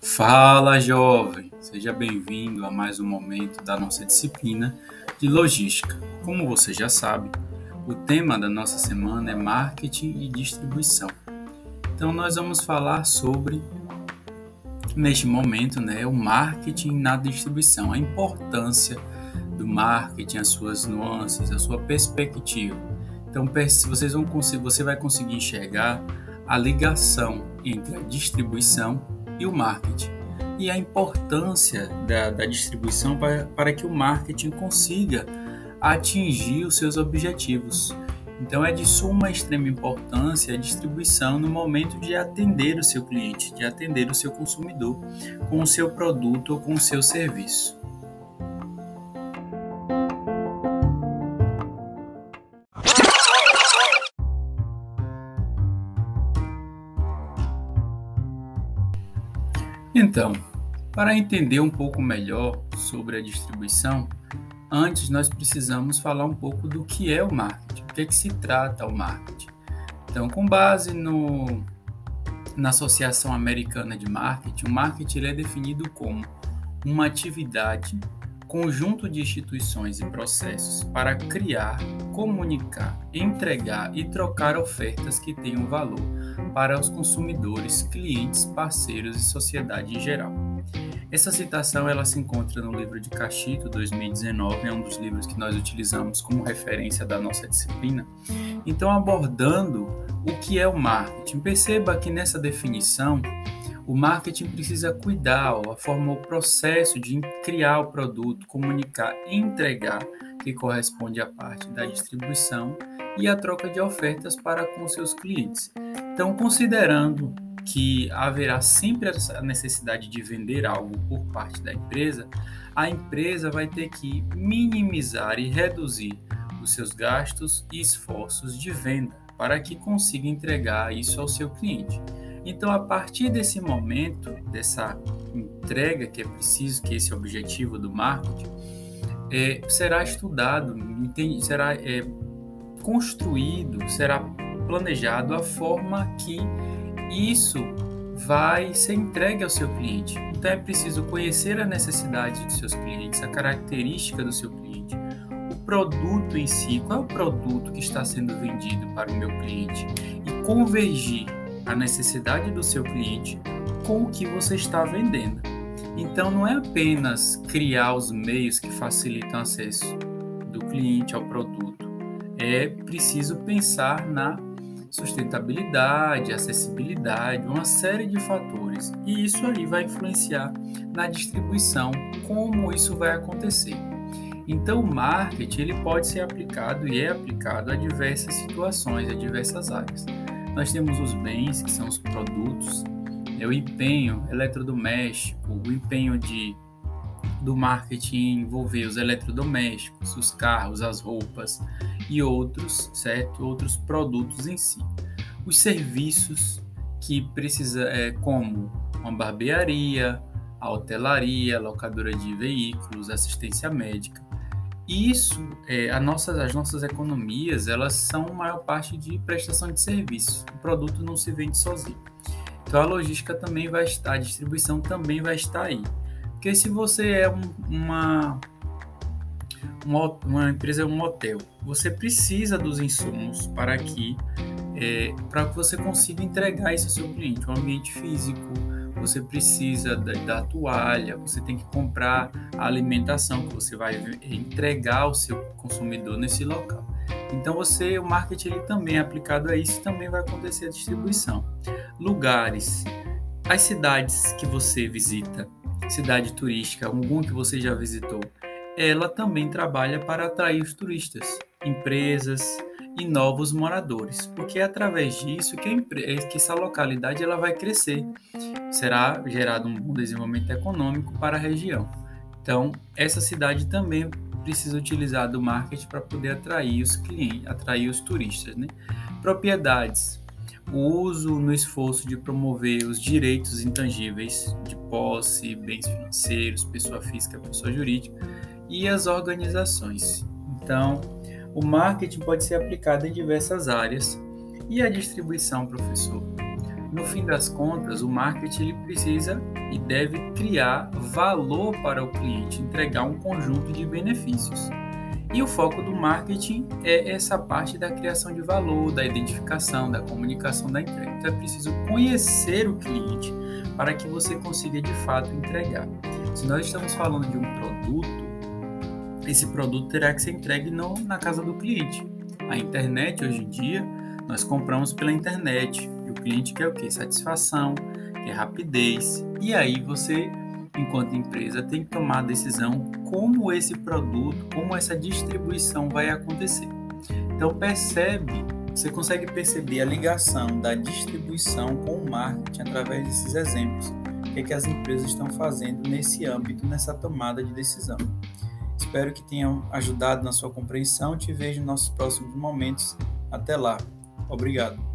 Fala, jovem! Seja bem-vindo a mais um momento da nossa disciplina de logística. Como você já sabe, o tema da nossa semana é marketing e distribuição. Então, nós vamos falar sobre, neste momento, né, o marketing na distribuição, a importância do marketing, as suas nuances, a sua perspectiva. Então, vocês vão você vai conseguir enxergar a ligação entre a distribuição e o marketing e a importância da, da distribuição para, para que o marketing consiga atingir os seus objetivos. Então é de suma extrema importância a distribuição no momento de atender o seu cliente, de atender o seu consumidor com o seu produto ou com o seu serviço. Então, para entender um pouco melhor sobre a distribuição, antes nós precisamos falar um pouco do que é o marketing, o que, é que se trata o marketing. Então, com base no, na Associação Americana de Marketing, o marketing é definido como uma atividade, conjunto de instituições e processos para criar, comunicar, entregar e trocar ofertas que tenham valor para os consumidores, clientes, parceiros e sociedade em geral. Essa citação ela se encontra no livro de Cachito, 2019, é um dos livros que nós utilizamos como referência da nossa disciplina. Então, abordando o que é o marketing, perceba que nessa definição o marketing precisa cuidar, a forma, o processo de criar o produto, comunicar, entregar, que corresponde à parte da distribuição e a troca de ofertas para com seus clientes. Então, considerando que haverá sempre a necessidade de vender algo por parte da empresa, a empresa vai ter que minimizar e reduzir os seus gastos e esforços de venda para que consiga entregar isso ao seu cliente. Então, a partir desse momento, dessa entrega que é preciso, que esse é o objetivo do marketing, é, será estudado, será é, construído, será planejado a forma que isso vai ser entregue ao seu cliente. Então é preciso conhecer a necessidade dos seus clientes, a característica do seu cliente, o produto em si, qual é o produto que está sendo vendido para o meu cliente e convergir a necessidade do seu cliente com o que você está vendendo. Então não é apenas criar os meios que facilitam acesso do cliente ao produto, é preciso pensar na sustentabilidade, acessibilidade, uma série de fatores. E isso aí vai influenciar na distribuição, como isso vai acontecer. Então, o marketing ele pode ser aplicado e é aplicado a diversas situações, a diversas áreas. Nós temos os bens, que são os produtos, é o empenho eletrodoméstico, o empenho de do marketing envolver os eletrodomésticos, os carros, as roupas e outros, certo? Outros produtos em si. Os serviços que precisa é como uma barbearia, a hotelaria, locadora de veículos, assistência médica. Isso, é, a nossas, as nossas economias, elas são maior parte de prestação de serviço. O produto não se vende sozinho. Então a logística também vai estar, a distribuição também vai estar aí. Porque se você é um, uma, uma, uma, empresa, um hotel, você precisa dos insumos para que, é, para que você consiga entregar isso ao seu cliente, um ambiente físico, você precisa da, da, toalha, você tem que comprar a alimentação que você vai entregar ao seu consumidor nesse local. Então você, o marketing ele também é aplicado a isso, também vai acontecer a distribuição. Lugares, as cidades que você visita, cidade turística, algum que você já visitou, ela também trabalha para atrair os turistas, empresas e novos moradores, porque é através disso que, a que essa localidade ela vai crescer, será gerado um desenvolvimento econômico para a região. Então, essa cidade também precisa utilizar do marketing para poder atrair os clientes, atrair os turistas, né? Propriedades, o uso no esforço de promover os direitos intangíveis de posse, bens financeiros, pessoa física, pessoa jurídica e as organizações. Então, O marketing pode ser aplicado em diversas áreas. E a distribuição, professor? No fim das contas, o marketing ele precisa e deve criar valor para o cliente, entregar um conjunto de benefícios. E o foco do marketing é essa parte da criação de valor, da identificação, da comunicação da entrega. Então é preciso conhecer o cliente para que você consiga de fato entregar. Se nós estamos falando de um produto, esse produto terá que ser entregue no, na casa do cliente. A internet hoje em dia nós compramos pela internet e o cliente quer o que? Satisfação, quer rapidez. E aí você, enquanto empresa, tem que tomar a decisão como esse produto, como essa distribuição vai acontecer. Então percebe, você consegue perceber a ligação da distribuição com o marketing através desses exemplos. O que, é que as empresas estão fazendo nesse âmbito, nessa tomada de decisão. Espero que tenham ajudado na sua compreensão. Te vejo nos nossos próximos momentos. Até lá. Obrigado.